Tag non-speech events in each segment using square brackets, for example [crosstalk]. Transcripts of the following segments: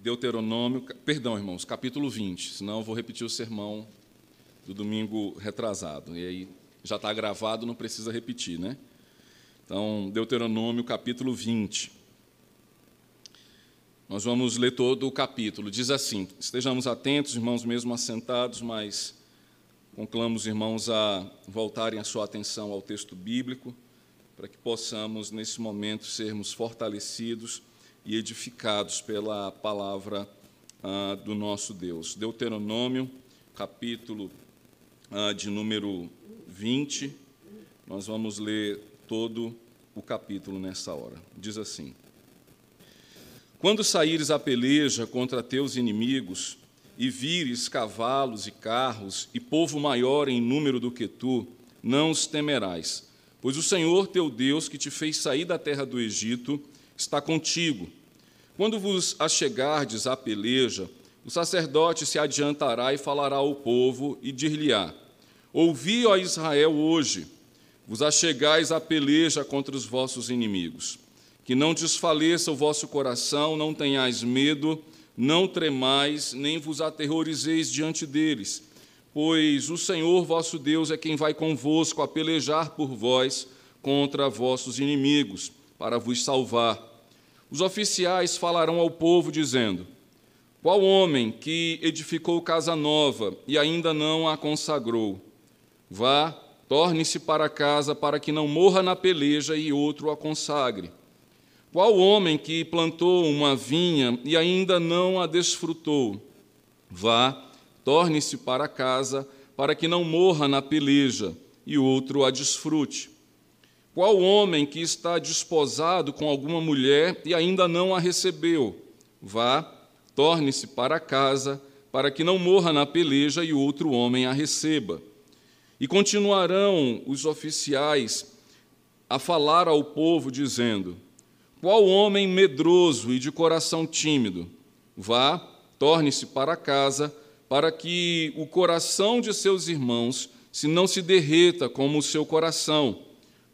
Deuteronômio, perdão, irmãos, capítulo 20, senão eu vou repetir o sermão do domingo retrasado. E aí já está gravado, não precisa repetir, né? Então, Deuteronômio, capítulo 20. Nós vamos ler todo o capítulo. Diz assim: estejamos atentos, irmãos, mesmo assentados, mas conclamo os irmãos a voltarem a sua atenção ao texto bíblico, para que possamos, nesse momento, sermos fortalecidos e edificados pela palavra ah, do nosso Deus. Deuteronômio, capítulo ah, de número 20, nós vamos ler todo o capítulo nessa hora. Diz assim. Quando saíres a peleja contra teus inimigos, e vires cavalos e carros, e povo maior em número do que tu, não os temerás, pois o Senhor teu Deus, que te fez sair da terra do Egito, está contigo. Quando vos achegardes à peleja, o sacerdote se adiantará e falará ao povo, e dir-lhe-á: Ouvi, ó Israel, hoje, vos achegais à peleja contra os vossos inimigos. Que não desfaleça o vosso coração, não tenhais medo, não tremais, nem vos aterrorizeis diante deles, pois o Senhor vosso Deus é quem vai convosco a pelejar por vós contra vossos inimigos, para vos salvar. Os oficiais falarão ao povo, dizendo: Qual homem que edificou casa nova e ainda não a consagrou? Vá, torne-se para casa, para que não morra na peleja e outro a consagre. Qual homem que plantou uma vinha e ainda não a desfrutou? Vá, torne-se para casa, para que não morra na peleja e outro a desfrute. Qual homem que está desposado com alguma mulher e ainda não a recebeu? Vá, torne-se para casa, para que não morra na peleja e outro homem a receba. E continuarão os oficiais a falar ao povo, dizendo: qual homem medroso e de coração tímido? Vá, torne-se para casa, para que o coração de seus irmãos se não se derreta como o seu coração.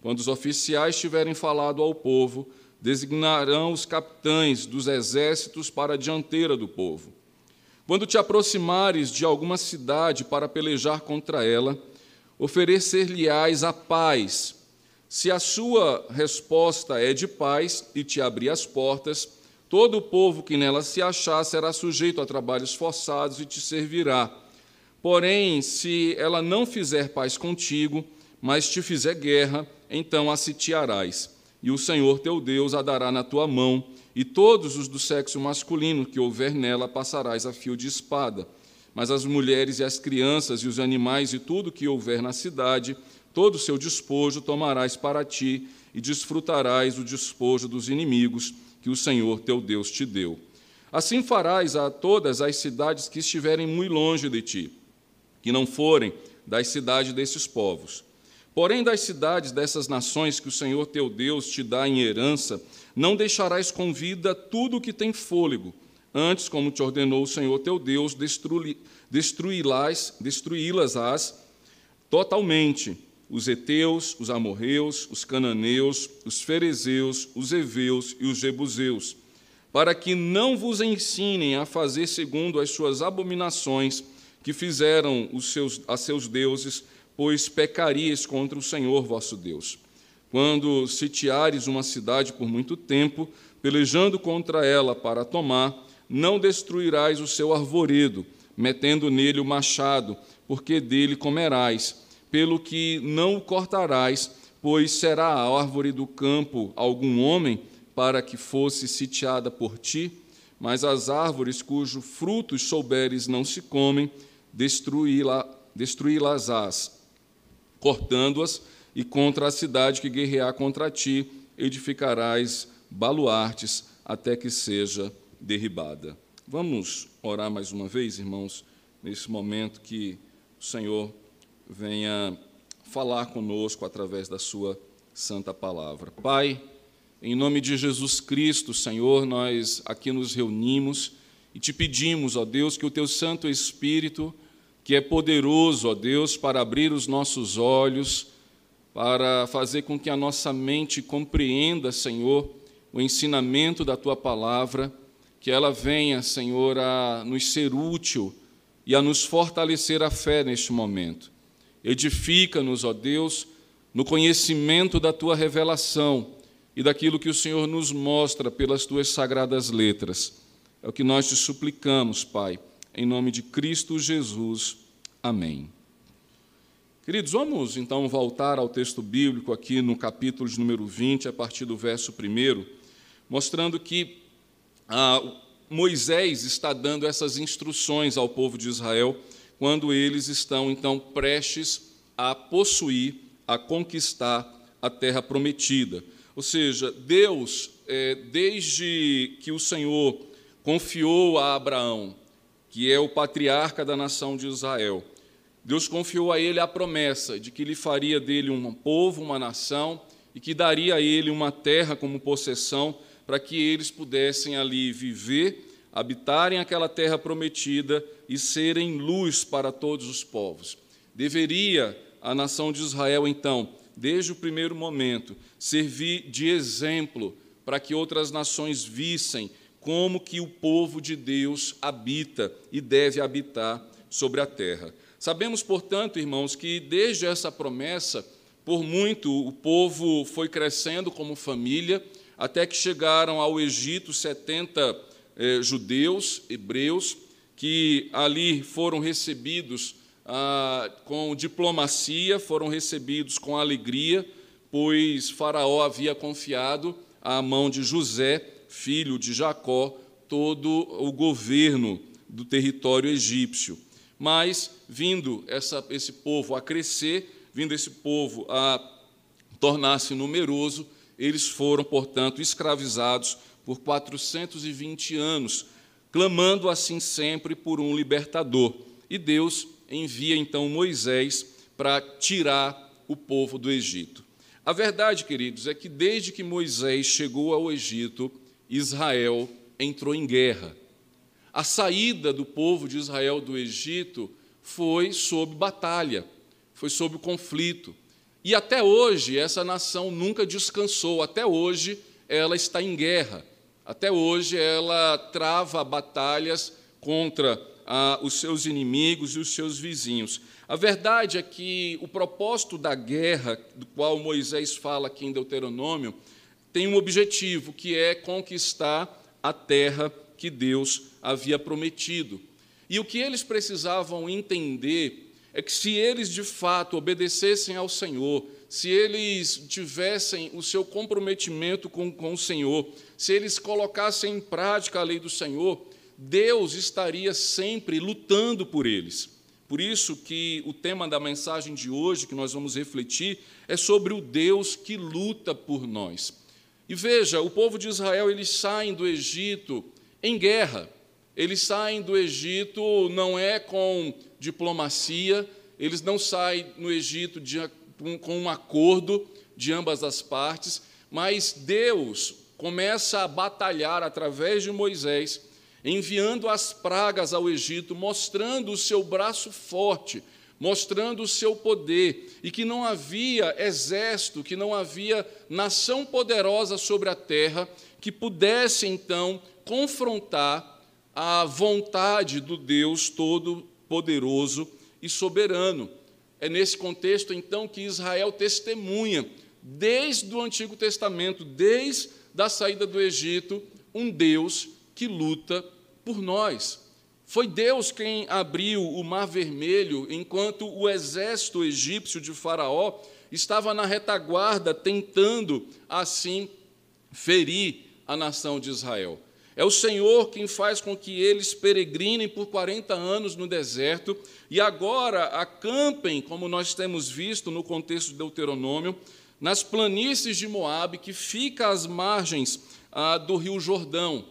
Quando os oficiais tiverem falado ao povo, designarão os capitães dos exércitos para a dianteira do povo. Quando te aproximares de alguma cidade para pelejar contra ela, oferecer-lhe-ás a paz se a sua resposta é de paz e te abrir as portas, todo o povo que nela se achar será sujeito a trabalhos forçados e te servirá. Porém, se ela não fizer paz contigo, mas te fizer guerra, então a sitiarás. E o Senhor teu Deus a dará na tua mão, e todos os do sexo masculino que houver nela passarás a fio de espada. Mas as mulheres e as crianças e os animais e tudo que houver na cidade todo o seu despojo tomarás para ti e desfrutarás o despojo dos inimigos que o Senhor teu Deus te deu. Assim farás a todas as cidades que estiverem muito longe de ti, que não forem das cidades desses povos. Porém, das cidades dessas nações que o Senhor teu Deus te dá em herança, não deixarás com vida tudo o que tem fôlego. Antes, como te ordenou o Senhor teu Deus, destruí-las, destruí-las totalmente os heteus, os amorreus, os cananeus, os ferezeus, os heveus e os jebuseus, para que não vos ensinem a fazer segundo as suas abominações que fizeram os seus, a seus deuses, pois pecaríeis contra o Senhor vosso Deus. Quando sitiares uma cidade por muito tempo, pelejando contra ela para tomar, não destruirás o seu arvoredo, metendo nele o machado, porque dele comerás. Pelo que não o cortarás, pois será a árvore do campo algum homem para que fosse sitiada por ti, mas as árvores cujo frutos souberes não se comem, destruí-las-ás, cortando-as, e contra a cidade que guerrear contra ti, edificarás baluartes até que seja derribada. Vamos orar mais uma vez, irmãos, nesse momento que o Senhor venha falar conosco através da Sua santa palavra. Pai, em nome de Jesus Cristo, Senhor, nós aqui nos reunimos e te pedimos, ó Deus, que o Teu Santo Espírito, que é poderoso, ó Deus, para abrir os nossos olhos, para fazer com que a nossa mente compreenda, Senhor, o ensinamento da Tua palavra, que ela venha, Senhor, a nos ser útil e a nos fortalecer a fé neste momento. Edifica-nos, ó Deus, no conhecimento da tua revelação e daquilo que o Senhor nos mostra pelas tuas sagradas letras. É o que nós te suplicamos, Pai, em nome de Cristo Jesus. Amém. Queridos, vamos então voltar ao texto bíblico aqui no capítulo de número 20, a partir do verso 1, mostrando que ah, Moisés está dando essas instruções ao povo de Israel quando eles estão então prestes a possuir, a conquistar a terra prometida. Ou seja, Deus, é, desde que o Senhor confiou a Abraão, que é o patriarca da nação de Israel, Deus confiou a ele a promessa de que lhe faria dele um povo, uma nação, e que daria a ele uma terra como possessão, para que eles pudessem ali viver, habitarem aquela terra prometida e serem luz para todos os povos. Deveria a nação de Israel, então, desde o primeiro momento, servir de exemplo para que outras nações vissem como que o povo de Deus habita e deve habitar sobre a terra. Sabemos, portanto, irmãos, que desde essa promessa, por muito o povo foi crescendo como família, até que chegaram ao Egito 70 eh, judeus, hebreus, que ali foram recebidos ah, com diplomacia, foram recebidos com alegria, pois Faraó havia confiado à mão de José, filho de Jacó, todo o governo do território egípcio. Mas, vindo essa, esse povo a crescer, vindo esse povo a tornar-se numeroso, eles foram, portanto, escravizados por 420 anos, clamando assim sempre por um libertador. E Deus envia então Moisés para tirar o povo do Egito. A verdade, queridos, é que desde que Moisés chegou ao Egito, Israel entrou em guerra. A saída do povo de Israel do Egito foi sob batalha, foi sob conflito. E até hoje essa nação nunca descansou, até hoje ela está em guerra, até hoje ela trava batalhas contra ah, os seus inimigos e os seus vizinhos. A verdade é que o propósito da guerra, do qual Moisés fala aqui em Deuteronômio, tem um objetivo, que é conquistar a terra que Deus havia prometido. E o que eles precisavam entender é que se eles de fato obedecessem ao Senhor, se eles tivessem o seu comprometimento com, com o Senhor, se eles colocassem em prática a lei do Senhor, Deus estaria sempre lutando por eles. Por isso que o tema da mensagem de hoje que nós vamos refletir é sobre o Deus que luta por nós. E veja, o povo de Israel, eles saem do Egito em guerra. Eles saem do Egito não é com diplomacia, eles não saem no Egito de, com um acordo de ambas as partes, mas Deus começa a batalhar através de Moisés, enviando as pragas ao Egito, mostrando o seu braço forte, mostrando o seu poder, e que não havia exército, que não havia nação poderosa sobre a terra que pudesse então confrontar a vontade do Deus Todo-Poderoso e Soberano. É nesse contexto, então, que Israel testemunha, desde o Antigo Testamento, desde a saída do Egito, um Deus que luta por nós. Foi Deus quem abriu o Mar Vermelho, enquanto o exército egípcio de Faraó estava na retaguarda, tentando assim ferir a nação de Israel. É o Senhor quem faz com que eles peregrinem por 40 anos no deserto e agora acampem, como nós temos visto no contexto de Deuteronômio, nas planícies de Moabe, que fica às margens ah, do rio Jordão.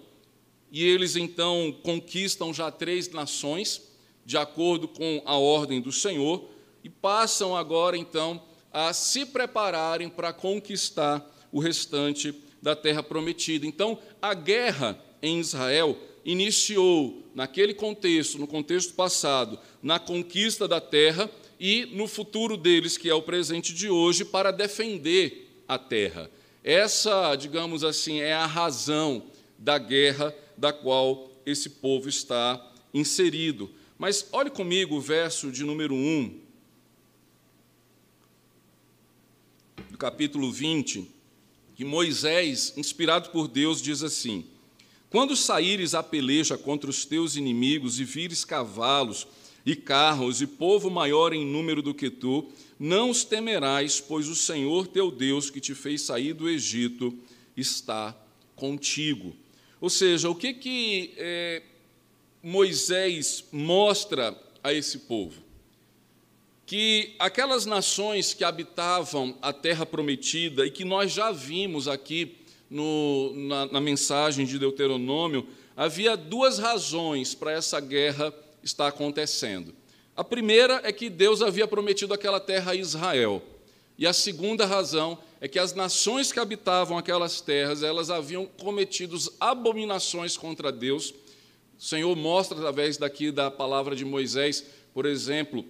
E eles então conquistam já três nações, de acordo com a ordem do Senhor, e passam agora então a se prepararem para conquistar o restante da terra prometida. Então, a guerra em Israel iniciou naquele contexto, no contexto passado, na conquista da terra e no futuro deles, que é o presente de hoje, para defender a terra. Essa, digamos assim, é a razão da guerra da qual esse povo está inserido. Mas olhe comigo o verso de número 1, do capítulo 20, que Moisés, inspirado por Deus, diz assim: Quando saíres a peleja contra os teus inimigos e vires cavalos e carros e povo maior em número do que tu, não os temerás, pois o Senhor teu Deus, que te fez sair do Egito, está contigo. Ou seja, o que, que é, Moisés mostra a esse povo? Que aquelas nações que habitavam a terra prometida e que nós já vimos aqui no, na, na mensagem de Deuteronômio, havia duas razões para essa guerra estar acontecendo. A primeira é que Deus havia prometido aquela terra a Israel. E a segunda razão é que as nações que habitavam aquelas terras, elas haviam cometido abominações contra Deus. O Senhor mostra através daqui da palavra de Moisés, por exemplo,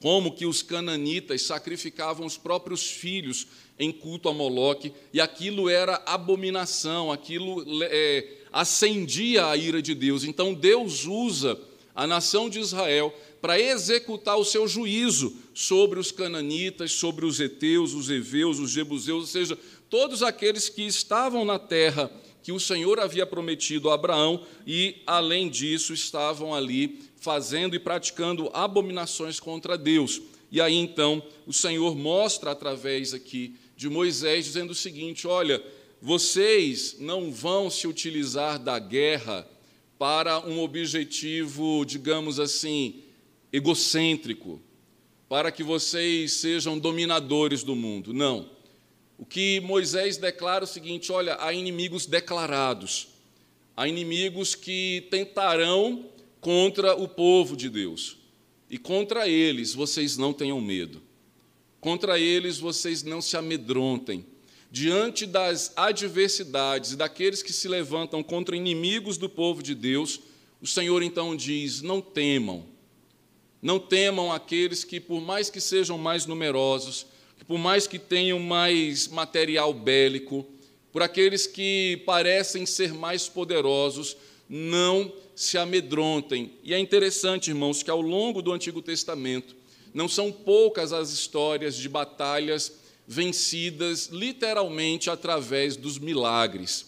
como que os cananitas sacrificavam os próprios filhos em culto a Moloque, e aquilo era abominação, aquilo é, acendia a ira de Deus. Então Deus usa a nação de Israel para executar o seu juízo sobre os cananitas, sobre os heteus, os heveus, os jebuseus, ou seja, todos aqueles que estavam na terra que o Senhor havia prometido a Abraão e, além disso, estavam ali fazendo e praticando abominações contra Deus. E aí então o Senhor mostra através aqui de Moisés dizendo o seguinte: olha, vocês não vão se utilizar da guerra para um objetivo, digamos assim, egocêntrico, para que vocês sejam dominadores do mundo. Não. O que Moisés declara é o seguinte: olha, há inimigos declarados, há inimigos que tentarão contra o povo de Deus. E contra eles vocês não tenham medo. Contra eles vocês não se amedrontem. Diante das adversidades e daqueles que se levantam contra inimigos do povo de Deus, o Senhor então diz: não temam, não temam aqueles que, por mais que sejam mais numerosos, que por mais que tenham mais material bélico, por aqueles que parecem ser mais poderosos, não se amedrontem. E é interessante, irmãos, que ao longo do Antigo Testamento, não são poucas as histórias de batalhas vencidas literalmente através dos milagres.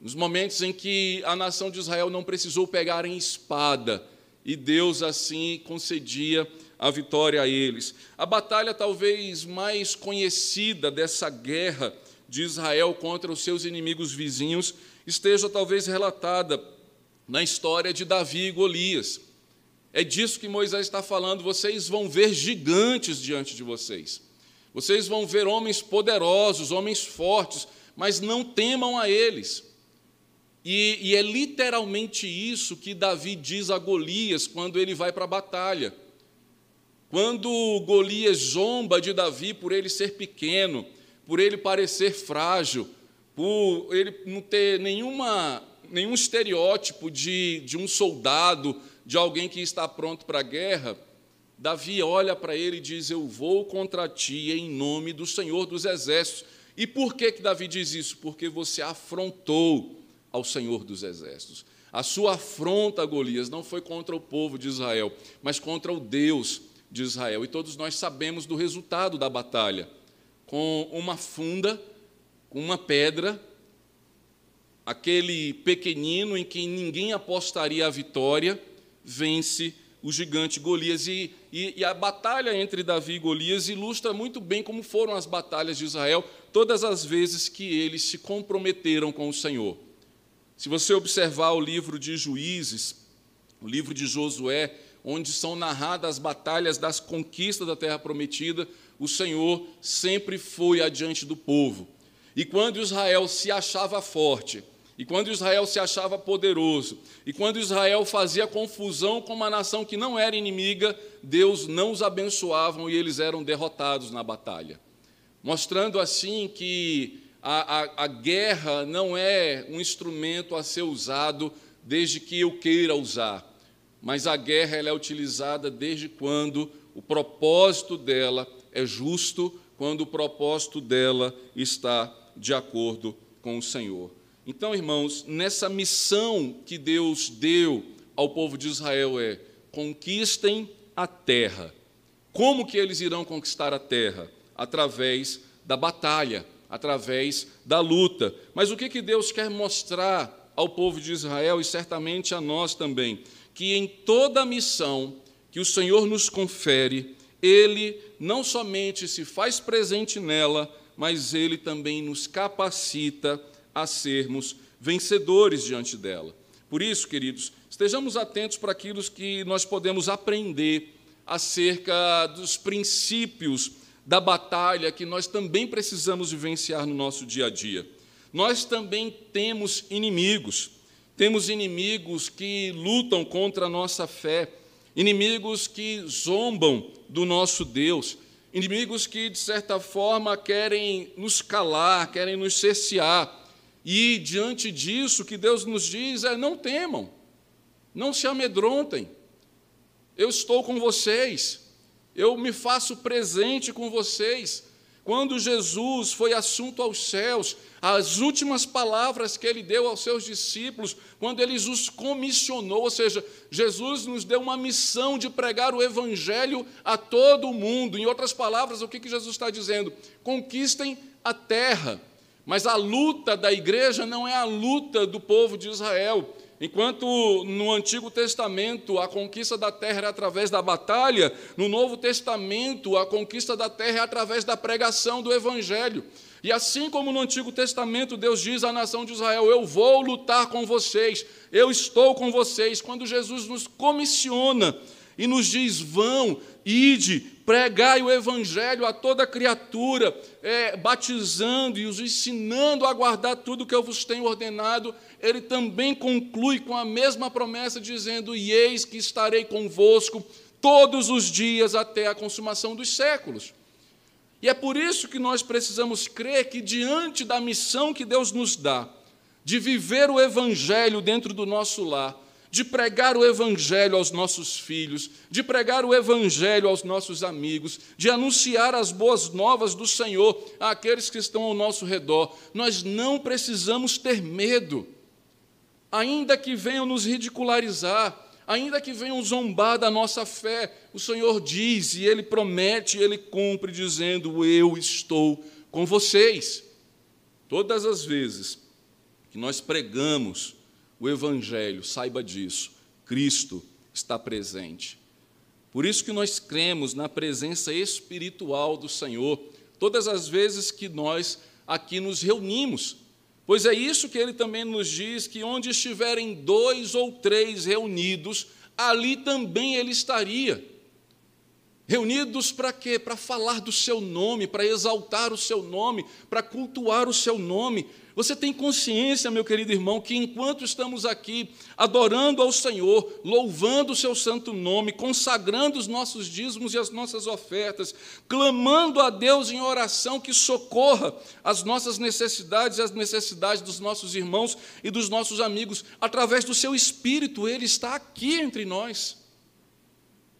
Nos momentos em que a nação de Israel não precisou pegar em espada, e Deus assim concedia a vitória a eles. A batalha talvez mais conhecida dessa guerra de Israel contra os seus inimigos vizinhos esteja talvez relatada na história de Davi e Golias. É disso que Moisés está falando. Vocês vão ver gigantes diante de vocês. Vocês vão ver homens poderosos, homens fortes, mas não temam a eles. E, e, é literalmente isso que Davi diz a Golias quando ele vai para a batalha. Quando Golias zomba de Davi por ele ser pequeno, por ele parecer frágil, por ele não ter nenhuma, nenhum estereótipo de, de um soldado, de alguém que está pronto para a guerra, Davi olha para ele e diz: Eu vou contra ti em nome do Senhor dos Exércitos. E por que, que Davi diz isso? Porque você afrontou ao Senhor dos Exércitos. A sua afronta, Golias, não foi contra o povo de Israel, mas contra o Deus de Israel. E todos nós sabemos do resultado da batalha. Com uma funda, com uma pedra, aquele pequenino em quem ninguém apostaria a vitória, vence o gigante Golias. E, e, e, a batalha entre Davi e Golias ilustra muito bem como foram as batalhas de Israel, todas as vezes que eles se comprometeram com o Senhor. Se você observar o livro de Juízes, o livro de Josué, onde são narradas as batalhas das conquistas da terra prometida, o Senhor sempre foi adiante do povo. E quando Israel se achava forte, e quando Israel se achava poderoso, e quando Israel fazia confusão com uma nação que não era inimiga, Deus não os abençoava e eles eram derrotados na batalha. Mostrando assim que a, a, a guerra não é um instrumento a ser usado desde que eu queira usar, mas a guerra ela é utilizada desde quando o propósito dela é justo, quando o propósito dela está de acordo com o Senhor. Então, irmãos, nessa missão que Deus deu ao povo de Israel é: conquistem a terra. Como que eles irão conquistar a terra? Através da batalha, através da luta. Mas o que, que Deus quer mostrar ao povo de Israel e certamente a nós também? Que em toda missão que o Senhor nos confere, Ele não somente se faz presente nela, mas Ele também nos capacita a sermos vencedores diante dela. Por isso, queridos, estejamos atentos para aquilo que nós podemos aprender acerca dos princípios da batalha que nós também precisamos vivenciar no nosso dia a dia. Nós também temos inimigos, temos inimigos que lutam contra a nossa fé, inimigos que zombam do nosso Deus, inimigos que, de certa forma, querem nos calar, querem nos cercear. E, diante disso, o que Deus nos diz é: não temam, não se amedrontem, eu estou com vocês, eu me faço presente com vocês. Quando Jesus foi assunto aos céus, as últimas palavras que ele deu aos seus discípulos, quando ele os comissionou, ou seja, Jesus nos deu uma missão de pregar o evangelho a todo o mundo. Em outras palavras, o que Jesus está dizendo? Conquistem a terra. Mas a luta da igreja não é a luta do povo de Israel. Enquanto no Antigo Testamento a conquista da terra era através da batalha, no Novo Testamento a conquista da terra é através da pregação do Evangelho. E assim como no Antigo Testamento Deus diz à nação de Israel: Eu vou lutar com vocês, eu estou com vocês. Quando Jesus nos comissiona e nos diz: Vão, ide, pregai o evangelho a toda criatura, é, batizando e os ensinando a guardar tudo que eu vos tenho ordenado, ele também conclui com a mesma promessa, dizendo: E eis que estarei convosco todos os dias até a consumação dos séculos. E é por isso que nós precisamos crer que, diante da missão que Deus nos dá, de viver o Evangelho dentro do nosso lar, de pregar o Evangelho aos nossos filhos, de pregar o Evangelho aos nossos amigos, de anunciar as boas novas do Senhor àqueles que estão ao nosso redor. Nós não precisamos ter medo, ainda que venham nos ridicularizar, ainda que venham zombar da nossa fé, o Senhor diz e Ele promete, e Ele cumpre, dizendo: Eu estou com vocês. Todas as vezes que nós pregamos, o Evangelho, saiba disso, Cristo está presente. Por isso que nós cremos na presença espiritual do Senhor, todas as vezes que nós aqui nos reunimos, pois é isso que ele também nos diz: que onde estiverem dois ou três reunidos, ali também ele estaria. Reunidos para quê? Para falar do seu nome, para exaltar o seu nome, para cultuar o seu nome, você tem consciência, meu querido irmão, que enquanto estamos aqui adorando ao Senhor, louvando o seu santo nome, consagrando os nossos dízimos e as nossas ofertas, clamando a Deus em oração que socorra as nossas necessidades e as necessidades dos nossos irmãos e dos nossos amigos, através do seu Espírito, Ele está aqui entre nós.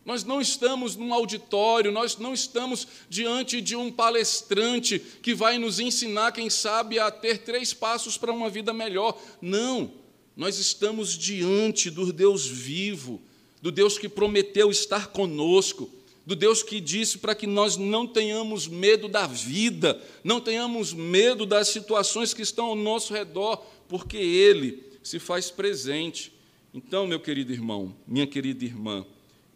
Nós não estamos num auditório, nós não estamos diante de um palestrante que vai nos ensinar, quem sabe, a ter três passos para uma vida melhor. Não, nós estamos diante do Deus vivo, do Deus que prometeu estar conosco, do Deus que disse para que nós não tenhamos medo da vida, não tenhamos medo das situações que estão ao nosso redor, porque Ele se faz presente. Então, meu querido irmão, minha querida irmã,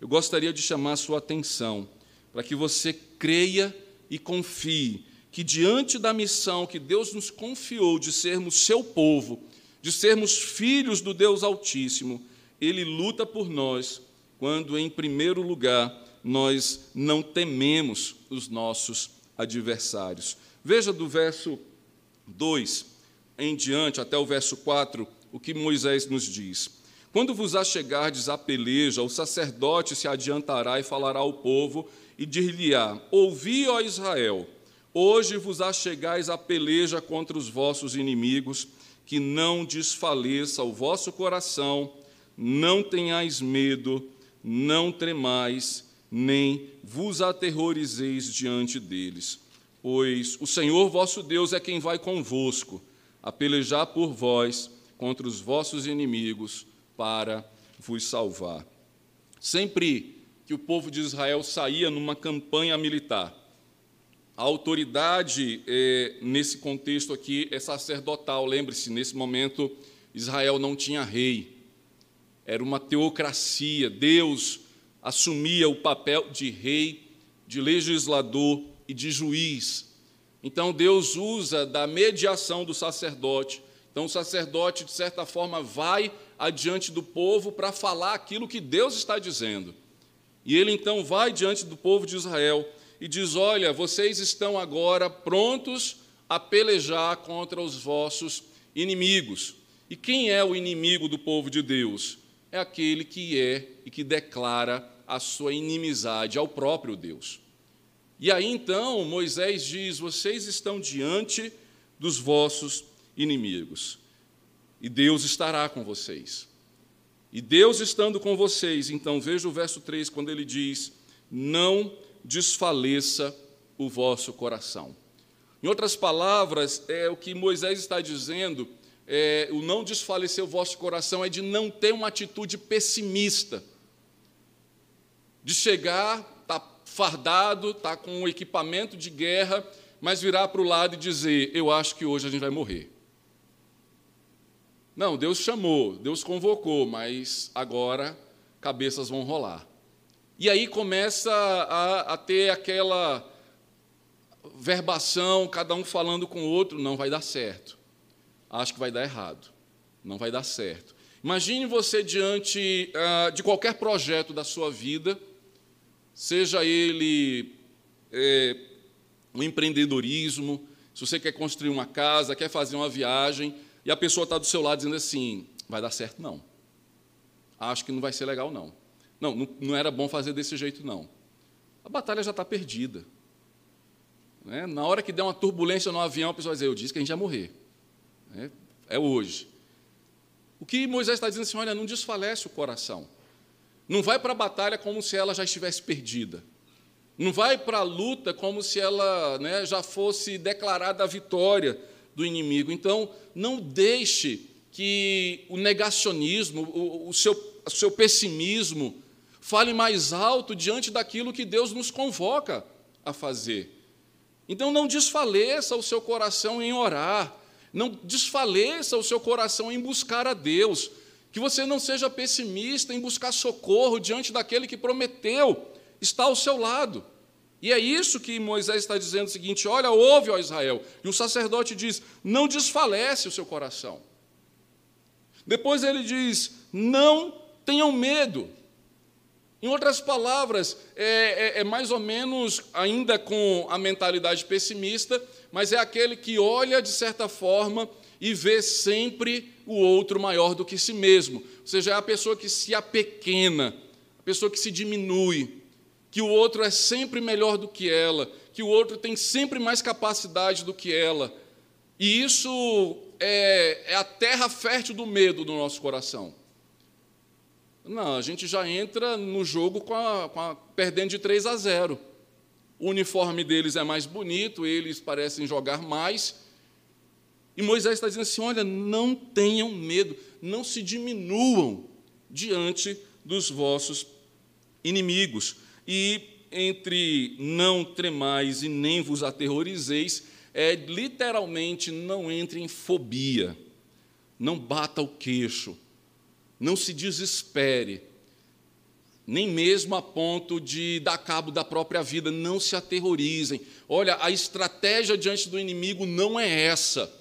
eu gostaria de chamar a sua atenção para que você creia e confie que, diante da missão que Deus nos confiou de sermos seu povo, de sermos filhos do Deus Altíssimo, Ele luta por nós quando, em primeiro lugar, nós não tememos os nossos adversários. Veja do verso 2 em diante, até o verso 4, o que Moisés nos diz. Quando vos achegardes à peleja, o sacerdote se adiantará e falará ao povo e dir-lhe-á: Ouvi, ó Israel, hoje vos achegais à peleja contra os vossos inimigos, que não desfaleça o vosso coração, não tenhais medo, não tremais, nem vos aterrorizeis diante deles. Pois o Senhor vosso Deus é quem vai convosco a pelejar por vós contra os vossos inimigos para vos salvar. Sempre que o povo de Israel saía numa campanha militar, a autoridade é, nesse contexto aqui é sacerdotal. Lembre-se, nesse momento Israel não tinha rei, era uma teocracia. Deus assumia o papel de rei, de legislador e de juiz. Então Deus usa da mediação do sacerdote. Então o sacerdote, de certa forma, vai adiante do povo para falar aquilo que Deus está dizendo. E ele então vai diante do povo de Israel e diz: Olha, vocês estão agora prontos a pelejar contra os vossos inimigos. E quem é o inimigo do povo de Deus? É aquele que é e que declara a sua inimizade ao próprio Deus. E aí então Moisés diz: Vocês estão diante dos vossos inimigos, e Deus estará com vocês. E Deus estando com vocês, então veja o verso 3 quando ele diz: Não desfaleça o vosso coração. Em outras palavras, é o que Moisés está dizendo, é, o não desfalecer o vosso coração é de não ter uma atitude pessimista, de chegar, tá fardado, tá com um equipamento de guerra, mas virar para o lado e dizer: eu acho que hoje a gente vai morrer. Não, Deus chamou, Deus convocou, mas agora cabeças vão rolar. E aí começa a, a ter aquela verbação, cada um falando com o outro, não vai dar certo. Acho que vai dar errado. Não vai dar certo. Imagine você diante uh, de qualquer projeto da sua vida, seja ele é, um empreendedorismo, se você quer construir uma casa, quer fazer uma viagem, e a pessoa está do seu lado dizendo assim: vai dar certo, não. Acho que não vai ser legal, não. Não, não, não era bom fazer desse jeito, não. A batalha já está perdida. Né? Na hora que der uma turbulência no avião, a pessoa vai dizer: Eu disse que a gente ia morrer. É, é hoje. O que Moisés está dizendo assim: olha, não desfalece o coração. Não vai para a batalha como se ela já estivesse perdida. Não vai para a luta como se ela né, já fosse declarada a vitória do inimigo. Então, não deixe que o negacionismo, o, o, seu, o seu pessimismo, Fale mais alto diante daquilo que Deus nos convoca a fazer. Então não desfaleça o seu coração em orar, não desfaleça o seu coração em buscar a Deus, que você não seja pessimista em buscar socorro diante daquele que prometeu está ao seu lado. E é isso que Moisés está dizendo o seguinte: olha, ouve, ó Israel. E o sacerdote diz: não desfalece o seu coração. Depois ele diz: não tenham medo. Em outras palavras, é, é, é, mais ou menos ainda com a mentalidade pessimista, mas é aquele que olha de certa forma e vê sempre o outro maior do que si mesmo. Ou seja, é a pessoa que se apequena, a pessoa que se diminui, que o outro é sempre melhor do que ela, que o outro tem sempre mais capacidade do que ela. E isso é, é a terra fértil do medo do nosso coração. Não, a gente já entra no jogo com a, com a, perdendo de 3 a 0. O uniforme deles é mais bonito, eles parecem jogar mais. E Moisés está dizendo assim: olha, não tenham medo, não se diminuam diante dos vossos inimigos. E entre não tremais e nem vos aterrorizeis, é literalmente não entre em fobia, não bata o queixo não se desespere, nem mesmo a ponto de dar cabo da própria vida, não se aterrorizem. Olha, a estratégia diante do inimigo não é essa.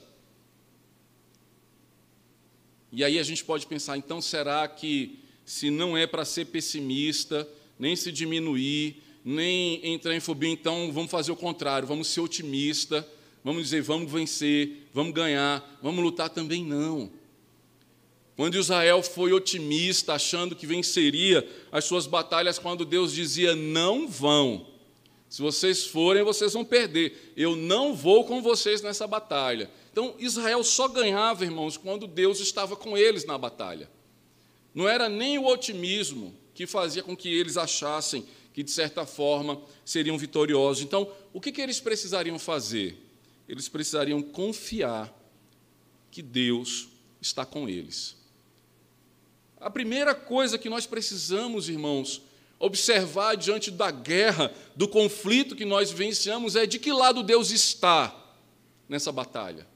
E aí a gente pode pensar, então será que se não é para ser pessimista, nem se diminuir, nem entrar em fobia, então vamos fazer o contrário, vamos ser otimista, vamos dizer, vamos vencer, vamos ganhar, vamos lutar também não. Quando Israel foi otimista, achando que venceria as suas batalhas, quando Deus dizia: não vão. Se vocês forem, vocês vão perder. Eu não vou com vocês nessa batalha. Então, Israel só ganhava, irmãos, quando Deus estava com eles na batalha. Não era nem o otimismo que fazia com que eles achassem que, de certa forma, seriam vitoriosos. Então, o que, que eles precisariam fazer? Eles precisariam confiar que Deus está com eles. A primeira coisa que nós precisamos, irmãos, observar diante da guerra, do conflito que nós vivenciamos, é de que lado Deus está nessa batalha.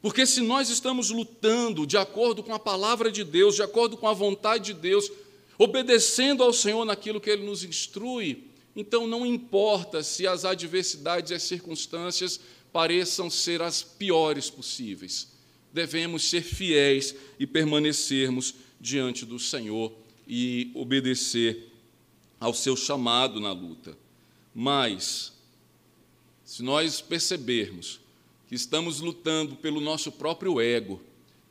Porque se nós estamos lutando de acordo com a palavra de Deus, de acordo com a vontade de Deus, obedecendo ao Senhor naquilo que Ele nos instrui, então não importa se as adversidades e as circunstâncias pareçam ser as piores possíveis, devemos ser fiéis e permanecermos diante do Senhor e obedecer ao seu chamado na luta. Mas, se nós percebermos que estamos lutando pelo nosso próprio ego,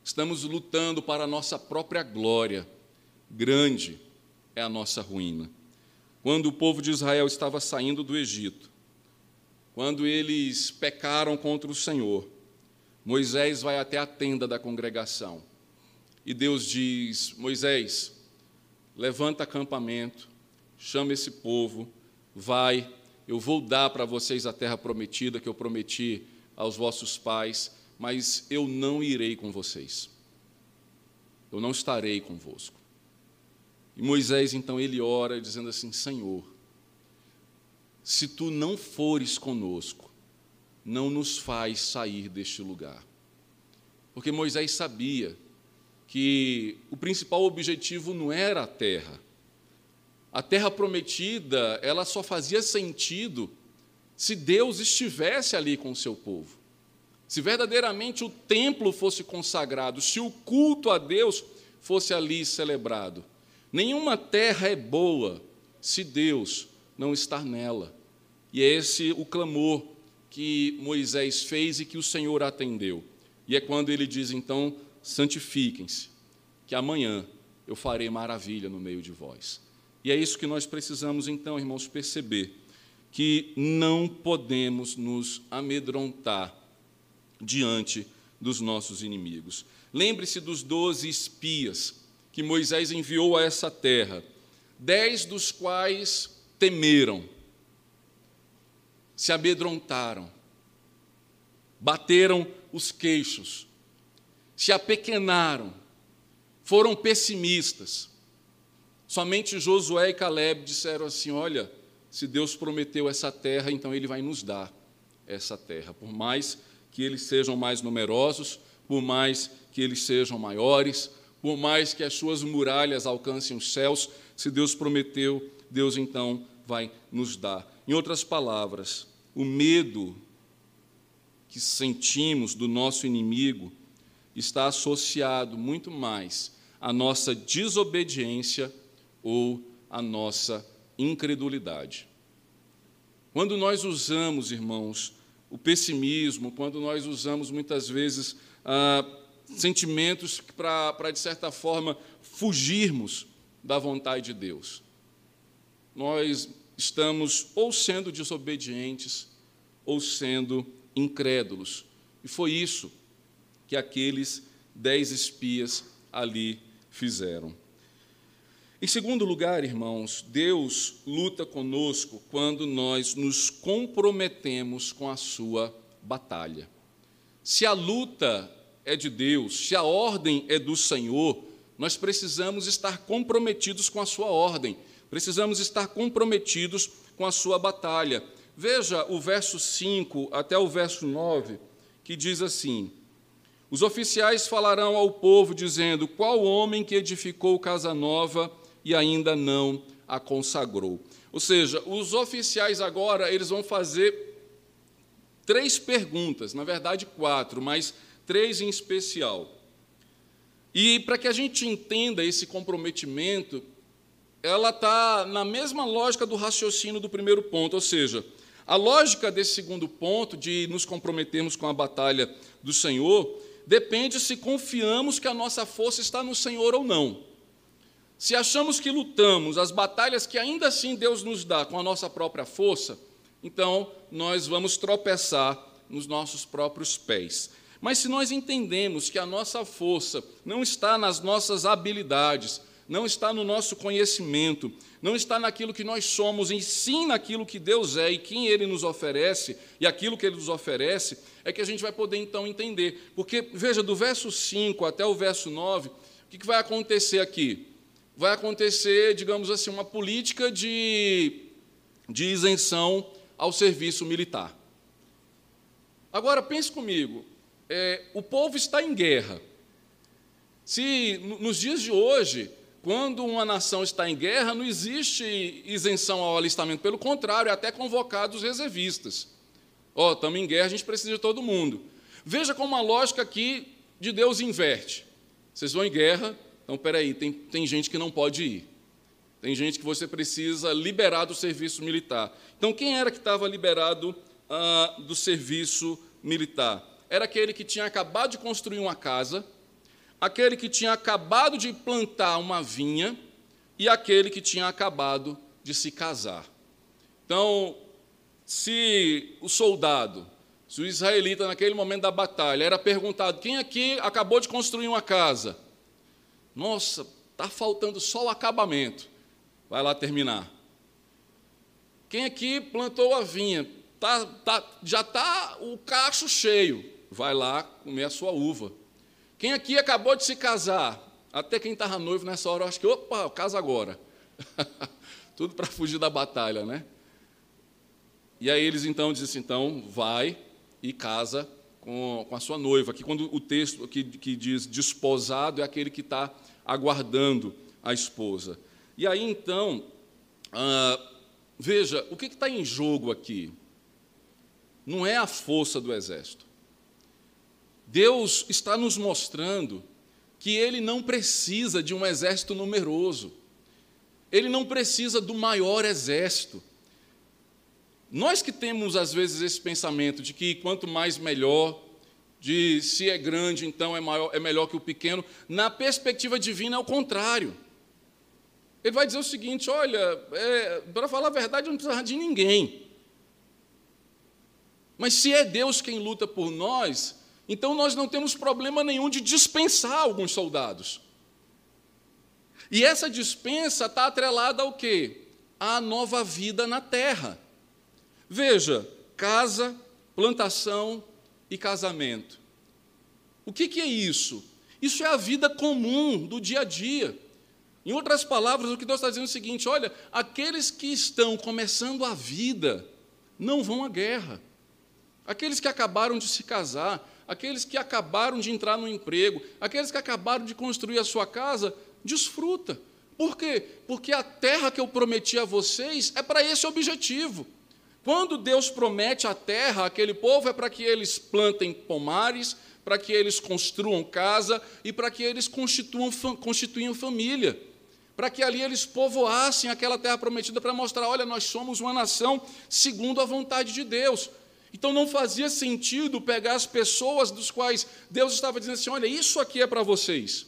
estamos lutando para a nossa própria glória, grande é a nossa ruína. Quando o povo de Israel estava saindo do Egito, quando eles pecaram contra o Senhor, Moisés vai até a tenda da congregação e Deus diz: Moisés, levanta acampamento, chama esse povo, vai, eu vou dar para vocês a terra prometida que eu prometi aos vossos pais, mas eu não irei com vocês. Eu não estarei convosco. E Moisés, então, ele ora dizendo assim: Senhor, se tu não fores conosco, não nos faz sair deste lugar. Porque Moisés sabia que o principal objetivo não era a terra. A terra prometida, ela só fazia sentido se Deus estivesse ali com o seu povo. Se verdadeiramente o templo fosse consagrado, se o culto a Deus fosse ali celebrado. Nenhuma terra é boa se Deus não estar nela. E é esse o clamor que Moisés fez e que o Senhor atendeu. E é quando ele diz então: santifiquem-se, que amanhã eu farei maravilha no meio de vós. E é isso que nós precisamos então, irmãos, perceber que não podemos nos amedrontar diante dos nossos inimigos. Lembre-se dos doze espias que Moisés enviou a essa terra, dez dos quais temeram, se amedrontaram, bateram os queixos, se apequenaram, foram pessimistas. Somente Josué e Caleb disseram assim: Olha, se Deus prometeu essa terra, então Ele vai nos dar essa terra. Por mais que eles sejam mais numerosos, por mais que eles sejam maiores, por mais que as suas muralhas alcancem os céus, se Deus prometeu, Deus então vai nos dar. Em outras palavras, o medo que sentimos do nosso inimigo está associado muito mais à nossa desobediência ou à nossa incredulidade. Quando nós usamos, irmãos, o pessimismo, quando nós usamos muitas vezes ah, sentimentos para, de certa forma, fugirmos da vontade de Deus, nós estamos ou sendo desobedientes ou sendo incrédulos. E foi isso que aqueles dez espias ali fizeram. Em segundo lugar, irmãos, Deus luta conosco quando nós nos comprometemos com a sua batalha. Se a luta é de Deus, se a ordem é do Senhor, nós precisamos estar comprometidos com a sua ordem, precisamos estar comprometidos com a sua batalha. Veja o verso 5 até o verso 9, que diz assim: Os oficiais falarão ao povo, dizendo: Qual homem que edificou casa nova e ainda não a consagrou. Ou seja, os oficiais agora eles vão fazer três perguntas, na verdade quatro, mas três em especial. E para que a gente entenda esse comprometimento, ela está na mesma lógica do raciocínio do primeiro ponto, ou seja, a lógica desse segundo ponto, de nos comprometermos com a batalha do Senhor, depende se confiamos que a nossa força está no Senhor ou não. Se achamos que lutamos as batalhas que ainda assim Deus nos dá com a nossa própria força, então nós vamos tropeçar nos nossos próprios pés. Mas se nós entendemos que a nossa força não está nas nossas habilidades, não está no nosso conhecimento, não está naquilo que nós somos, e sim naquilo que Deus é e quem Ele nos oferece, e aquilo que Ele nos oferece, é que a gente vai poder então entender. Porque, veja, do verso 5 até o verso 9, o que vai acontecer aqui? Vai acontecer, digamos assim, uma política de, de isenção ao serviço militar. Agora, pense comigo, é, o povo está em guerra. Se nos dias de hoje quando uma nação está em guerra, não existe isenção ao alistamento, pelo contrário, é até convocar os reservistas. Ó, oh, estamos em guerra, a gente precisa de todo mundo. Veja como a lógica aqui de Deus inverte. Vocês vão em guerra, então peraí, tem, tem gente que não pode ir. Tem gente que você precisa liberar do serviço militar. Então, quem era que estava liberado ah, do serviço militar? Era aquele que tinha acabado de construir uma casa aquele que tinha acabado de plantar uma vinha e aquele que tinha acabado de se casar. Então, se o soldado, se o israelita, naquele momento da batalha, era perguntado: quem aqui acabou de construir uma casa? Nossa, está faltando só o acabamento. Vai lá terminar. Quem aqui plantou a vinha? Tá, tá, já está o cacho cheio. Vai lá comer a sua uva. Quem aqui acabou de se casar? Até quem estava noivo nessa hora, eu acho que, opa, casa agora. [laughs] Tudo para fugir da batalha, né? E aí eles então dizem assim, então, vai e casa com, com a sua noiva. Aqui quando o texto que, que diz desposado é aquele que está aguardando a esposa. E aí então, ah, veja, o que está em jogo aqui? Não é a força do exército. Deus está nos mostrando que ele não precisa de um exército numeroso, ele não precisa do maior exército. Nós que temos às vezes esse pensamento de que quanto mais melhor, de se é grande então é, maior, é melhor que o pequeno, na perspectiva divina é o contrário. Ele vai dizer o seguinte: olha, é, para falar a verdade, eu não precisa de ninguém. Mas se é Deus quem luta por nós, então nós não temos problema nenhum de dispensar alguns soldados. E essa dispensa está atrelada ao quê? À nova vida na terra. Veja, casa, plantação e casamento. O que, que é isso? Isso é a vida comum do dia a dia. Em outras palavras, o que Deus está dizendo é o seguinte: olha, aqueles que estão começando a vida não vão à guerra. Aqueles que acabaram de se casar, aqueles que acabaram de entrar no emprego, aqueles que acabaram de construir a sua casa, desfruta. Por quê? Porque a terra que eu prometi a vocês é para esse objetivo. Quando Deus promete a terra àquele povo, é para que eles plantem pomares, para que eles construam casa e para que eles constituam, constituam família. Para que ali eles povoassem aquela terra prometida para mostrar: olha, nós somos uma nação segundo a vontade de Deus. Então não fazia sentido pegar as pessoas dos quais Deus estava dizendo assim: olha, isso aqui é para vocês.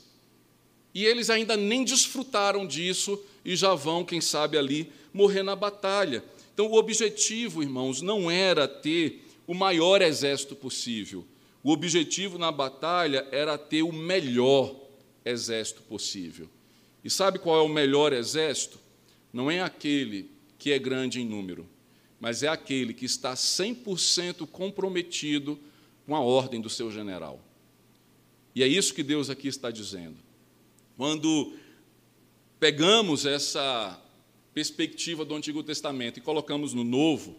E eles ainda nem desfrutaram disso e já vão, quem sabe, ali morrer na batalha. Então o objetivo, irmãos, não era ter o maior exército possível. O objetivo na batalha era ter o melhor exército possível. E sabe qual é o melhor exército? Não é aquele que é grande em número mas é aquele que está 100% comprometido com a ordem do seu general. E é isso que Deus aqui está dizendo. Quando pegamos essa perspectiva do Antigo Testamento e colocamos no Novo,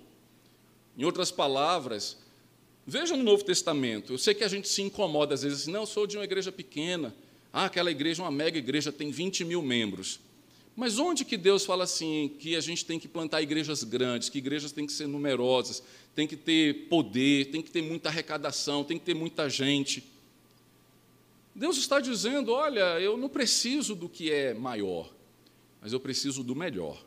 em outras palavras, veja no Novo Testamento, eu sei que a gente se incomoda às vezes, assim, não, eu sou de uma igreja pequena, ah, aquela igreja é uma mega igreja, tem 20 mil membros. Mas onde que Deus fala assim que a gente tem que plantar igrejas grandes, que igrejas têm que ser numerosas, tem que ter poder, tem que ter muita arrecadação, tem que ter muita gente? Deus está dizendo: olha, eu não preciso do que é maior, mas eu preciso do melhor.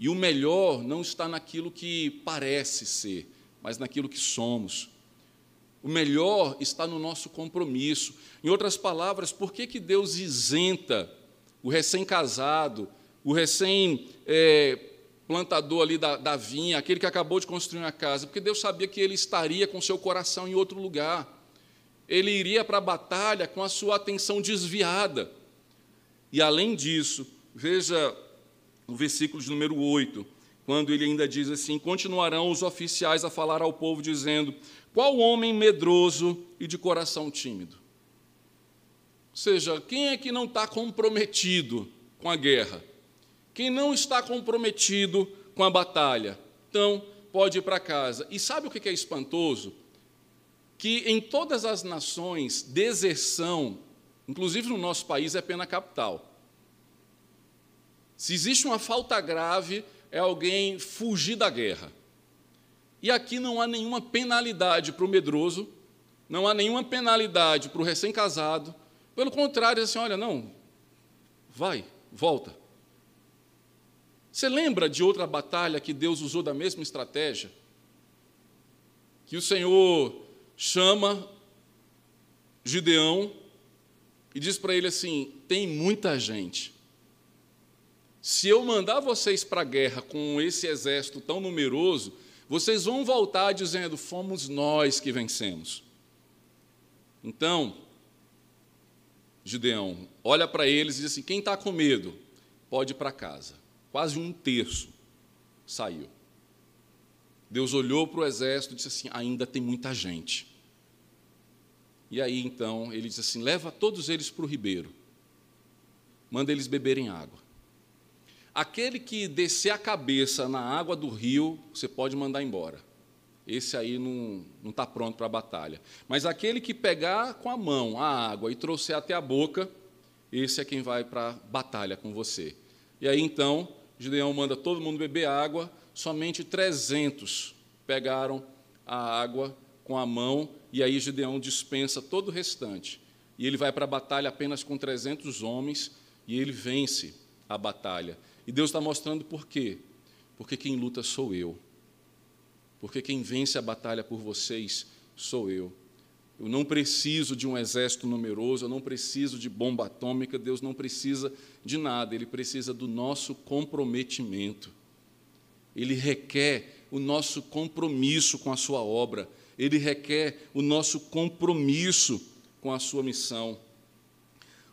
E o melhor não está naquilo que parece ser, mas naquilo que somos. O melhor está no nosso compromisso. Em outras palavras, por que, que Deus isenta o recém-casado, o recém-plantador ali da, da vinha, aquele que acabou de construir uma casa, porque Deus sabia que ele estaria com seu coração em outro lugar. Ele iria para a batalha com a sua atenção desviada. E além disso, veja o versículo de número 8, quando ele ainda diz assim: Continuarão os oficiais a falar ao povo, dizendo: Qual homem medroso e de coração tímido? Ou seja, quem é que não está comprometido com a guerra? Quem não está comprometido com a batalha? Então, pode ir para casa. E sabe o que é espantoso? Que em todas as nações, deserção, inclusive no nosso país, é pena capital. Se existe uma falta grave, é alguém fugir da guerra. E aqui não há nenhuma penalidade para o medroso, não há nenhuma penalidade para o recém-casado. Pelo contrário, assim, olha, não, vai, volta. Você lembra de outra batalha que Deus usou da mesma estratégia? Que o Senhor chama Gideão e diz para ele assim: tem muita gente. Se eu mandar vocês para a guerra com esse exército tão numeroso, vocês vão voltar dizendo: fomos nós que vencemos. Então, Gideão olha para eles e diz assim: quem está com medo, pode ir para casa quase um terço saiu. Deus olhou para o exército e disse assim: ainda tem muita gente. E aí então ele disse assim: leva todos eles para o ribeiro, manda eles beberem água. Aquele que descer a cabeça na água do rio, você pode mandar embora. Esse aí não está pronto para a batalha. Mas aquele que pegar com a mão a água e trouxer até a boca, esse é quem vai para a batalha com você. E aí então Gideão manda todo mundo beber água, somente 300 pegaram a água com a mão, e aí Gideão dispensa todo o restante. E ele vai para a batalha apenas com 300 homens, e ele vence a batalha. E Deus está mostrando por quê? Porque quem luta sou eu. Porque quem vence a batalha por vocês sou eu. Eu não preciso de um exército numeroso, eu não preciso de bomba atômica, Deus não precisa de nada, Ele precisa do nosso comprometimento. Ele requer o nosso compromisso com a Sua obra, Ele requer o nosso compromisso com a Sua missão.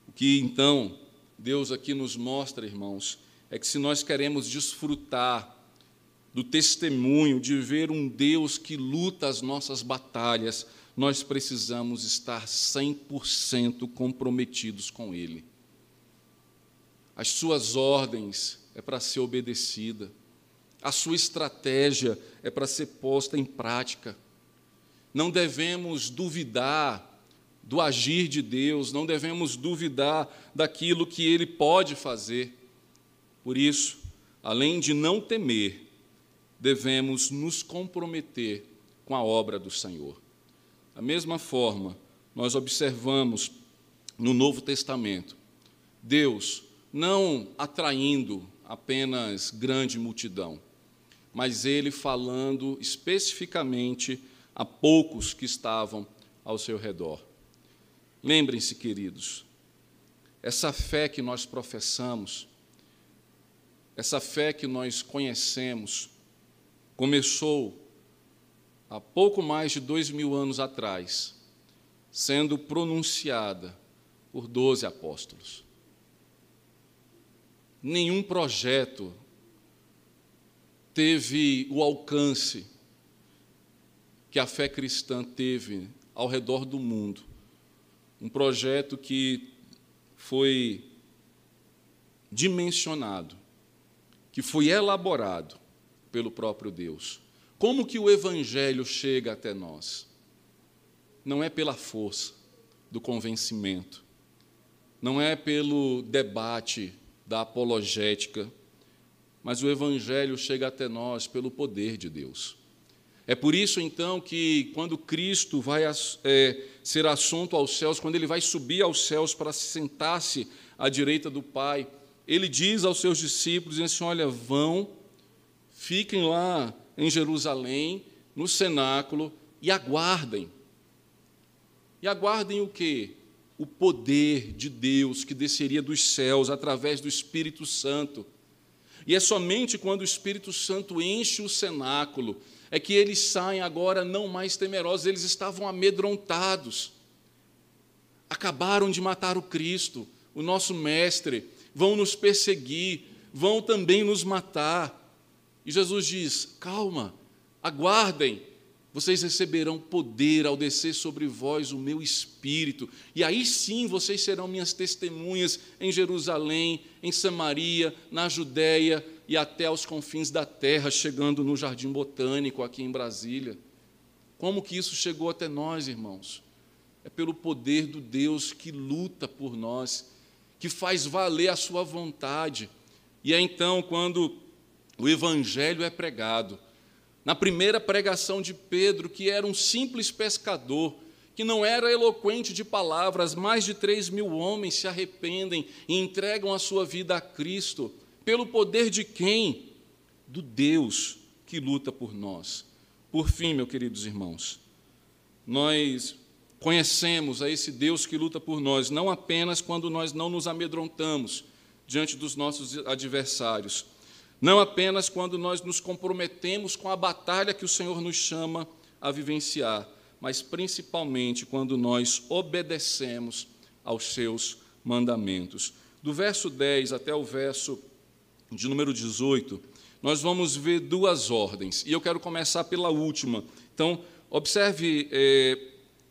O que então Deus aqui nos mostra, irmãos, é que se nós queremos desfrutar do testemunho de ver um Deus que luta as nossas batalhas, nós precisamos estar 100% comprometidos com Ele. As suas ordens é para ser obedecida, a sua estratégia é para ser posta em prática. Não devemos duvidar do agir de Deus, não devemos duvidar daquilo que Ele pode fazer. Por isso, além de não temer, devemos nos comprometer com a obra do Senhor. Da mesma forma, nós observamos no Novo Testamento Deus não atraindo apenas grande multidão, mas ele falando especificamente a poucos que estavam ao seu redor. Lembrem-se, queridos, essa fé que nós professamos, essa fé que nós conhecemos, começou há pouco mais de dois mil anos atrás, sendo pronunciada por doze apóstolos. Nenhum projeto teve o alcance que a fé cristã teve ao redor do mundo. Um projeto que foi dimensionado, que foi elaborado pelo próprio Deus. Como que o evangelho chega até nós? Não é pela força do convencimento, não é pelo debate da apologética, mas o evangelho chega até nós pelo poder de Deus. É por isso, então, que quando Cristo vai é, ser assunto aos céus, quando ele vai subir aos céus para sentar-se à direita do Pai, ele diz aos seus discípulos assim: Olha, vão, fiquem lá em Jerusalém, no cenáculo, e aguardem. E aguardem o quê? O poder de Deus que desceria dos céus através do Espírito Santo. E é somente quando o Espírito Santo enche o cenáculo é que eles saem agora não mais temerosos, eles estavam amedrontados. Acabaram de matar o Cristo, o nosso mestre, vão nos perseguir, vão também nos matar. E Jesus diz: calma, aguardem, vocês receberão poder ao descer sobre vós o meu espírito, e aí sim vocês serão minhas testemunhas em Jerusalém, em Samaria, na Judéia e até aos confins da terra, chegando no Jardim Botânico aqui em Brasília. Como que isso chegou até nós, irmãos? É pelo poder do Deus que luta por nós, que faz valer a sua vontade. E é então quando o evangelho é pregado, na primeira pregação de Pedro, que era um simples pescador, que não era eloquente de palavras, mais de três mil homens se arrependem e entregam a sua vida a Cristo, pelo poder de quem? Do Deus que luta por nós. Por fim, meus queridos irmãos, nós conhecemos a esse Deus que luta por nós, não apenas quando nós não nos amedrontamos diante dos nossos adversários, não apenas quando nós nos comprometemos com a batalha que o Senhor nos chama a vivenciar, mas principalmente quando nós obedecemos aos seus mandamentos. Do verso 10 até o verso de número 18, nós vamos ver duas ordens, e eu quero começar pela última. Então, observe eh,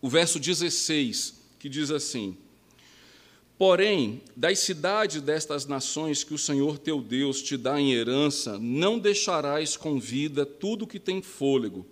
o verso 16, que diz assim: Porém, das cidades destas nações que o Senhor teu Deus te dá em herança, não deixarás com vida tudo que tem fôlego.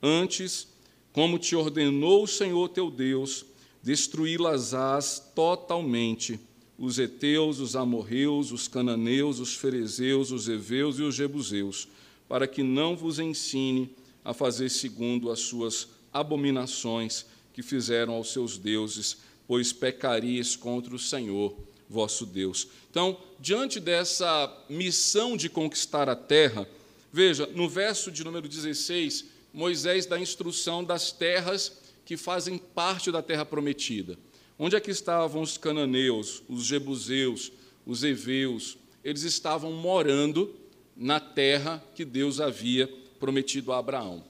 Antes, como te ordenou o Senhor teu Deus, destruí-las-ás totalmente, os heteus, os amorreus, os cananeus, os ferezeus, os heveus e os jebuseus, para que não vos ensine a fazer segundo as suas abominações que fizeram aos seus deuses, pois pecarias contra o Senhor vosso Deus. Então, diante dessa missão de conquistar a terra, veja, no verso de número 16, Moisés dá instrução das terras que fazem parte da terra prometida. Onde é que estavam os cananeus, os jebuseus, os heveus? Eles estavam morando na terra que Deus havia prometido a Abraão.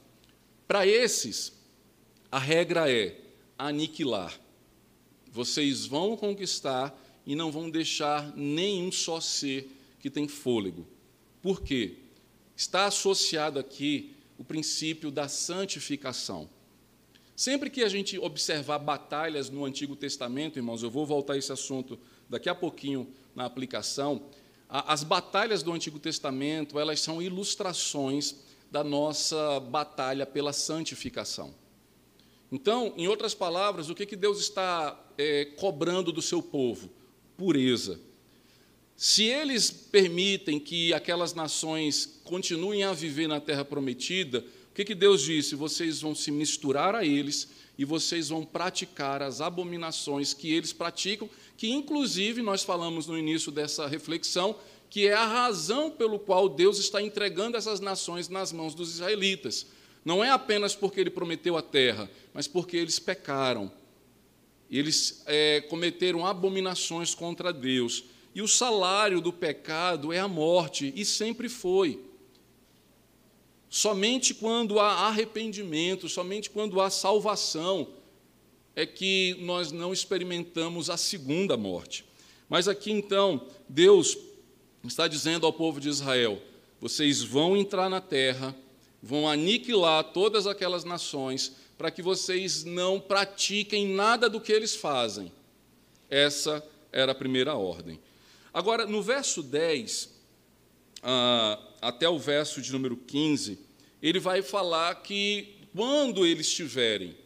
Para esses, a regra é aniquilar. Vocês vão conquistar e não vão deixar nenhum só ser que tem fôlego. Por quê? Está associado aqui o princípio da santificação. Sempre que a gente observar batalhas no Antigo Testamento, irmãos, eu vou voltar a esse assunto daqui a pouquinho na aplicação. As batalhas do Antigo Testamento, elas são ilustrações da nossa batalha pela santificação. Então, em outras palavras, o que, que Deus está é, cobrando do seu povo? Pureza. Se eles permitem que aquelas nações continuem a viver na terra prometida, o que, que Deus disse? Vocês vão se misturar a eles e vocês vão praticar as abominações que eles praticam, que inclusive nós falamos no início dessa reflexão, que é a razão pelo qual Deus está entregando essas nações nas mãos dos israelitas. Não é apenas porque ele prometeu a terra, mas porque eles pecaram. Eles é, cometeram abominações contra Deus. E o salário do pecado é a morte, e sempre foi. Somente quando há arrependimento, somente quando há salvação, é que nós não experimentamos a segunda morte. Mas aqui então, Deus está dizendo ao povo de Israel: vocês vão entrar na terra, vão aniquilar todas aquelas nações para que vocês não pratiquem nada do que eles fazem. Essa era a primeira ordem. Agora, no verso 10, ah, até o verso de número 15, ele vai falar que quando eles tiverem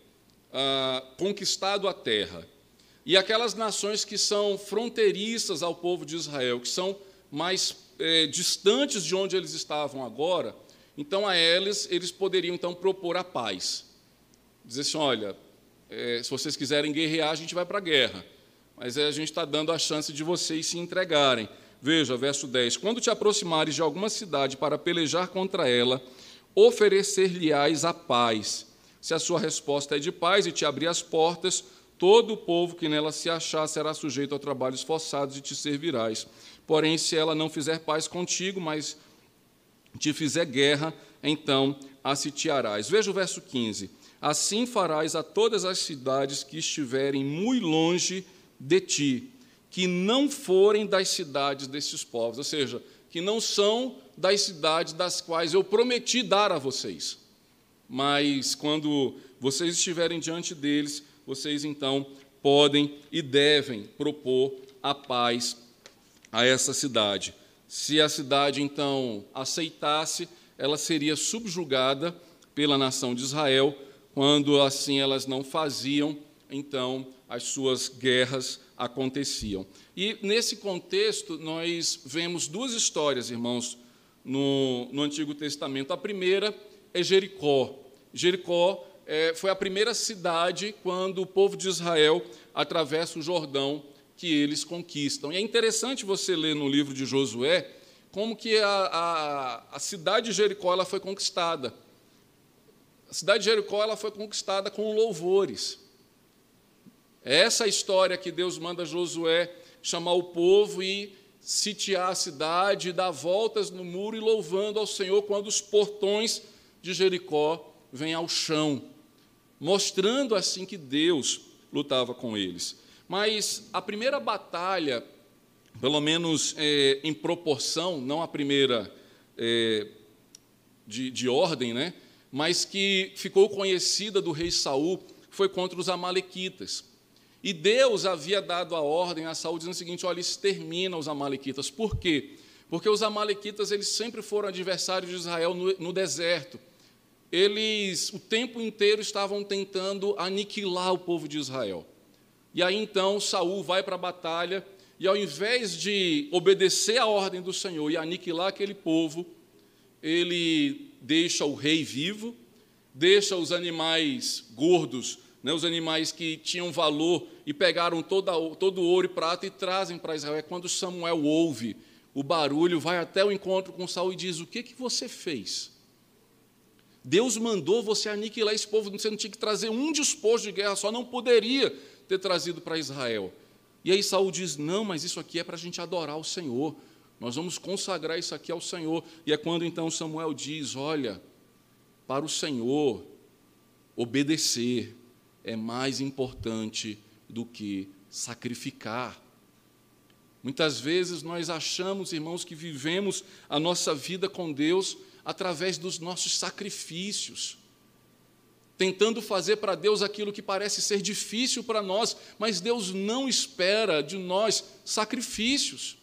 ah, conquistado a terra, e aquelas nações que são fronteiriças ao povo de Israel, que são mais eh, distantes de onde eles estavam agora, então, a eles, eles poderiam então propor a paz. Dizer assim: olha, é, se vocês quiserem guerrear, a gente vai para a guerra. Mas a gente está dando a chance de vocês se entregarem. Veja, verso 10: Quando te aproximares de alguma cidade para pelejar contra ela, oferecer-lhe-ás a paz. Se a sua resposta é de paz e te abrir as portas, todo o povo que nela se achar será sujeito a trabalhos forçados e te servirás. Porém, se ela não fizer paz contigo, mas te fizer guerra, então a sitiarás. Veja o verso 15. Assim farás a todas as cidades que estiverem muito longe de ti, que não forem das cidades desses povos, ou seja, que não são das cidades das quais eu prometi dar a vocês. Mas quando vocês estiverem diante deles, vocês então podem e devem propor a paz a essa cidade. Se a cidade então aceitasse, ela seria subjugada pela nação de Israel, quando assim elas não faziam, então as suas guerras aconteciam. E nesse contexto, nós vemos duas histórias, irmãos, no, no Antigo Testamento. A primeira é Jericó. Jericó é, foi a primeira cidade quando o povo de Israel atravessa o Jordão que eles conquistam. E é interessante você ler no livro de Josué como que a, a, a cidade de Jericó ela foi conquistada. A cidade de Jericó ela foi conquistada com louvores. É essa história que Deus manda Josué chamar o povo e sitiar a cidade, dar voltas no muro e louvando ao Senhor quando os portões de Jericó vêm ao chão, mostrando assim que Deus lutava com eles. Mas a primeira batalha pelo menos é, em proporção, não a primeira é, de, de, ordem, né? mas que ficou conhecida do rei Saul, foi contra os amalequitas. E Deus havia dado a ordem a Saul dizendo o seguinte: olha, extermina os amalequitas. Por quê? Porque os amalequitas eles sempre foram adversários de Israel no, no deserto. Eles o tempo inteiro estavam tentando aniquilar o povo de Israel. E aí então Saul vai para a batalha e ao invés de obedecer à ordem do Senhor e aniquilar aquele povo, ele deixa o rei vivo, deixa os animais gordos, né, os animais que tinham valor, e pegaram toda, todo o ouro e prata e trazem para Israel. É quando Samuel ouve o barulho, vai até o encontro com Saul e diz: O que, que você fez? Deus mandou você aniquilar esse povo, você não tinha que trazer um despojo de guerra só, não poderia ter trazido para Israel. E aí Saul diz: Não, mas isso aqui é para a gente adorar o Senhor. Nós vamos consagrar isso aqui ao Senhor. E é quando então Samuel diz: Olha, para o Senhor, obedecer é mais importante do que sacrificar. Muitas vezes nós achamos, irmãos, que vivemos a nossa vida com Deus através dos nossos sacrifícios tentando fazer para Deus aquilo que parece ser difícil para nós, mas Deus não espera de nós sacrifícios,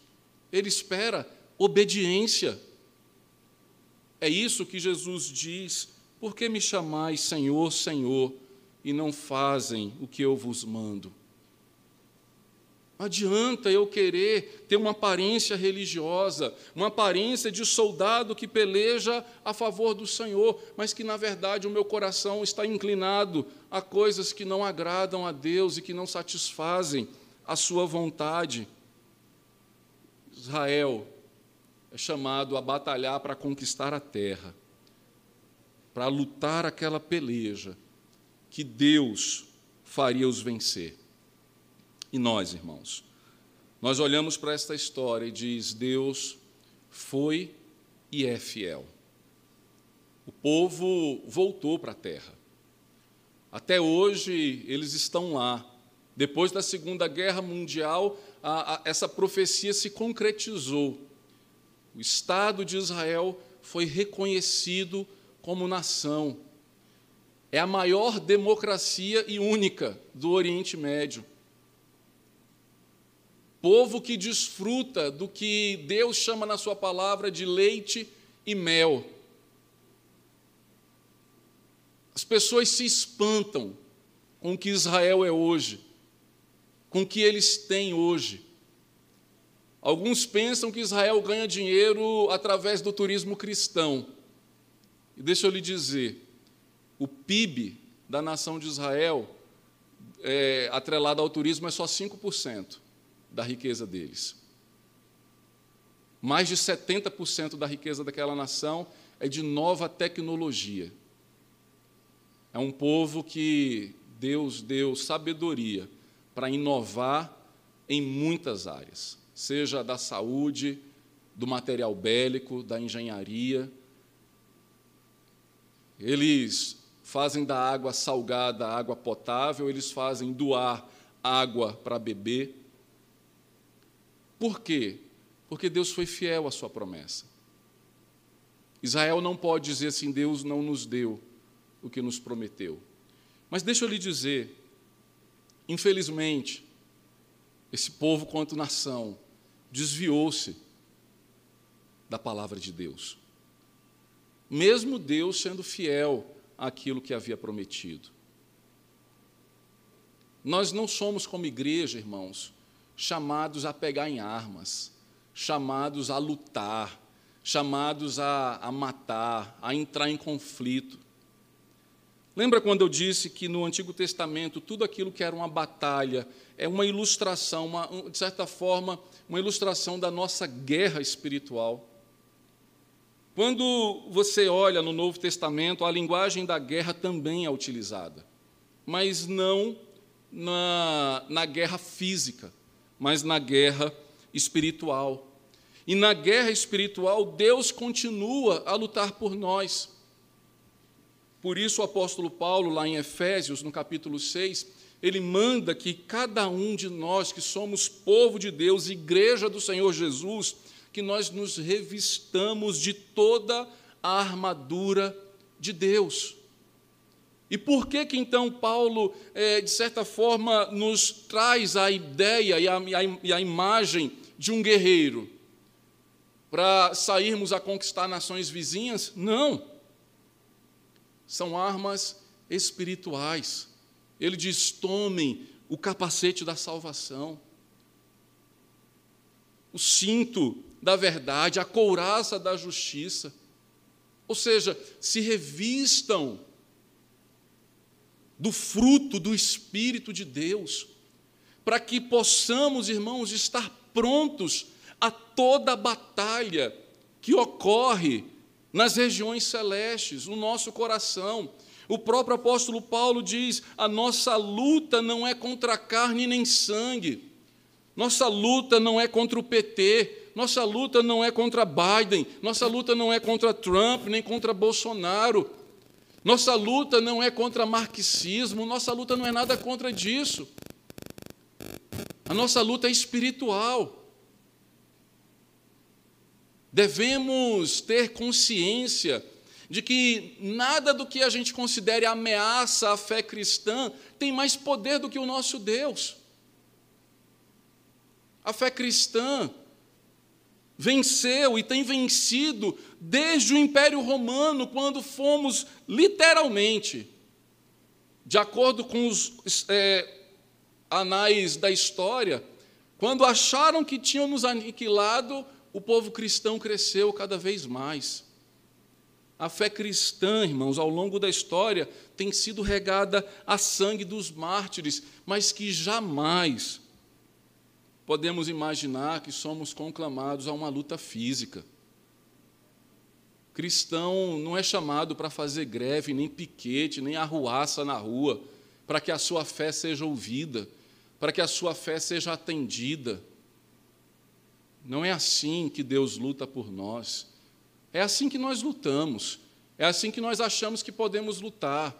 Ele espera obediência. É isso que Jesus diz: por que me chamais Senhor, Senhor, e não fazem o que eu vos mando? Adianta eu querer ter uma aparência religiosa, uma aparência de soldado que peleja a favor do Senhor, mas que na verdade o meu coração está inclinado a coisas que não agradam a Deus e que não satisfazem a sua vontade. Israel é chamado a batalhar para conquistar a terra, para lutar aquela peleja que Deus faria os vencer. E nós, irmãos, nós olhamos para esta história e diz: Deus foi e é fiel. O povo voltou para a terra. Até hoje eles estão lá. Depois da Segunda Guerra Mundial, a, a, essa profecia se concretizou. O Estado de Israel foi reconhecido como nação. É a maior democracia e única do Oriente Médio povo que desfruta do que Deus chama na Sua palavra de leite e mel. As pessoas se espantam com o que Israel é hoje, com o que eles têm hoje. Alguns pensam que Israel ganha dinheiro através do turismo cristão. E deixa eu lhe dizer: o PIB da nação de Israel, é, atrelado ao turismo, é só 5% da riqueza deles. Mais de 70% da riqueza daquela nação é de nova tecnologia. É um povo que Deus deu sabedoria para inovar em muitas áreas, seja da saúde, do material bélico, da engenharia. Eles fazem da água salgada água potável, eles fazem do ar água para beber. Por quê? Porque Deus foi fiel à sua promessa. Israel não pode dizer assim: Deus não nos deu o que nos prometeu. Mas deixa eu lhe dizer, infelizmente, esse povo, quanto nação, desviou-se da palavra de Deus. Mesmo Deus sendo fiel àquilo que havia prometido. Nós não somos, como igreja, irmãos, chamados a pegar em armas, chamados a lutar, chamados a, a matar, a entrar em conflito. Lembra quando eu disse que no Antigo Testamento tudo aquilo que era uma batalha é uma ilustração, uma, de certa forma, uma ilustração da nossa guerra espiritual? Quando você olha no Novo Testamento, a linguagem da guerra também é utilizada, mas não na, na guerra física, mas na guerra espiritual. E na guerra espiritual, Deus continua a lutar por nós. Por isso, o apóstolo Paulo, lá em Efésios, no capítulo 6, ele manda que cada um de nós que somos povo de Deus, igreja do Senhor Jesus, que nós nos revistamos de toda a armadura de Deus. E por que que então Paulo, é, de certa forma, nos traz a ideia e a, e a imagem de um guerreiro? Para sairmos a conquistar nações vizinhas? Não são armas espirituais. Ele diz: tomem o capacete da salvação, o cinto da verdade, a couraça da justiça. Ou seja, se revistam do fruto do Espírito de Deus, para que possamos, irmãos, estar prontos a toda a batalha que ocorre nas regiões celestes, no nosso coração. O próprio apóstolo Paulo diz: a nossa luta não é contra carne nem sangue, nossa luta não é contra o PT, nossa luta não é contra Biden, nossa luta não é contra Trump, nem contra Bolsonaro, nossa luta não é contra marxismo, nossa luta não é nada contra disso. A nossa luta é espiritual. Devemos ter consciência de que nada do que a gente considere ameaça à fé cristã tem mais poder do que o nosso Deus. A fé cristã venceu e tem vencido desde o Império Romano, quando fomos literalmente, de acordo com os é, anais da história, quando acharam que tinham nos aniquilado, o povo cristão cresceu cada vez mais. A fé cristã, irmãos, ao longo da história, tem sido regada a sangue dos mártires, mas que jamais podemos imaginar que somos conclamados a uma luta física. Cristão não é chamado para fazer greve, nem piquete, nem arruaça na rua, para que a sua fé seja ouvida, para que a sua fé seja atendida. Não é assim que Deus luta por nós. É assim que nós lutamos. É assim que nós achamos que podemos lutar.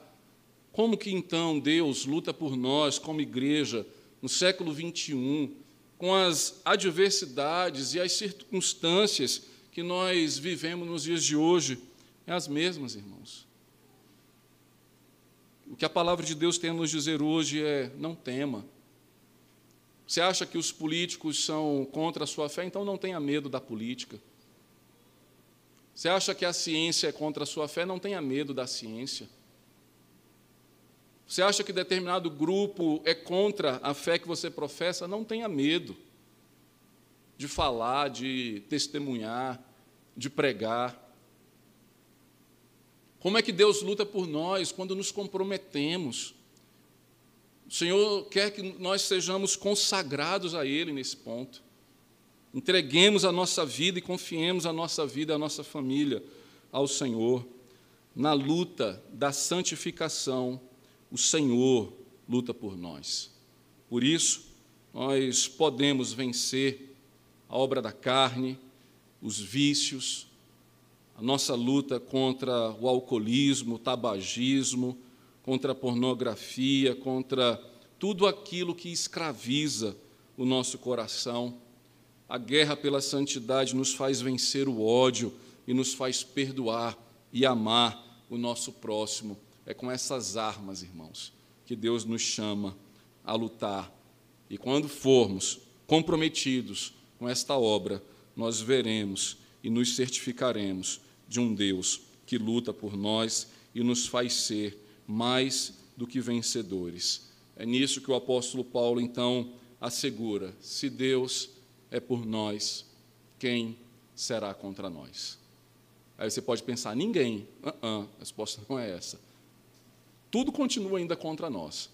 Como que então Deus luta por nós como igreja no século 21, com as adversidades e as circunstâncias que nós vivemos nos dias de hoje? É as mesmas, irmãos. O que a palavra de Deus tem a nos dizer hoje é: não tema. Você acha que os políticos são contra a sua fé? Então não tenha medo da política. Você acha que a ciência é contra a sua fé? Não tenha medo da ciência. Você acha que determinado grupo é contra a fé que você professa? Não tenha medo de falar, de testemunhar, de pregar. Como é que Deus luta por nós quando nos comprometemos? O Senhor quer que nós sejamos consagrados a Ele nesse ponto. Entreguemos a nossa vida e confiemos a nossa vida, a nossa família ao Senhor. Na luta da santificação, o Senhor luta por nós. Por isso, nós podemos vencer a obra da carne, os vícios, a nossa luta contra o alcoolismo, o tabagismo, contra a pornografia, contra tudo aquilo que escraviza o nosso coração. A guerra pela santidade nos faz vencer o ódio e nos faz perdoar e amar o nosso próximo. É com essas armas, irmãos, que Deus nos chama a lutar. E quando formos comprometidos com esta obra, nós veremos e nos certificaremos de um Deus que luta por nós e nos faz ser mais do que vencedores. É nisso que o apóstolo Paulo, então, assegura: se Deus é por nós, quem será contra nós? Aí você pode pensar: ninguém. Uh -uh, a resposta [laughs] não é essa. Tudo continua ainda contra nós.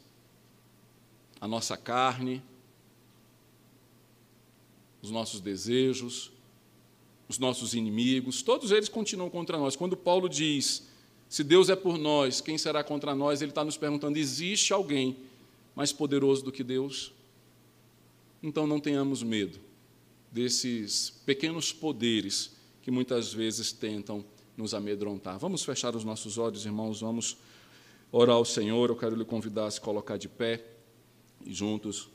A nossa carne, os nossos desejos, os nossos inimigos, todos eles continuam contra nós. Quando Paulo diz, se Deus é por nós, quem será contra nós? Ele está nos perguntando: existe alguém mais poderoso do que Deus? Então não tenhamos medo desses pequenos poderes que muitas vezes tentam nos amedrontar. Vamos fechar os nossos olhos, irmãos, vamos orar ao Senhor. Eu quero lhe convidar a se colocar de pé e juntos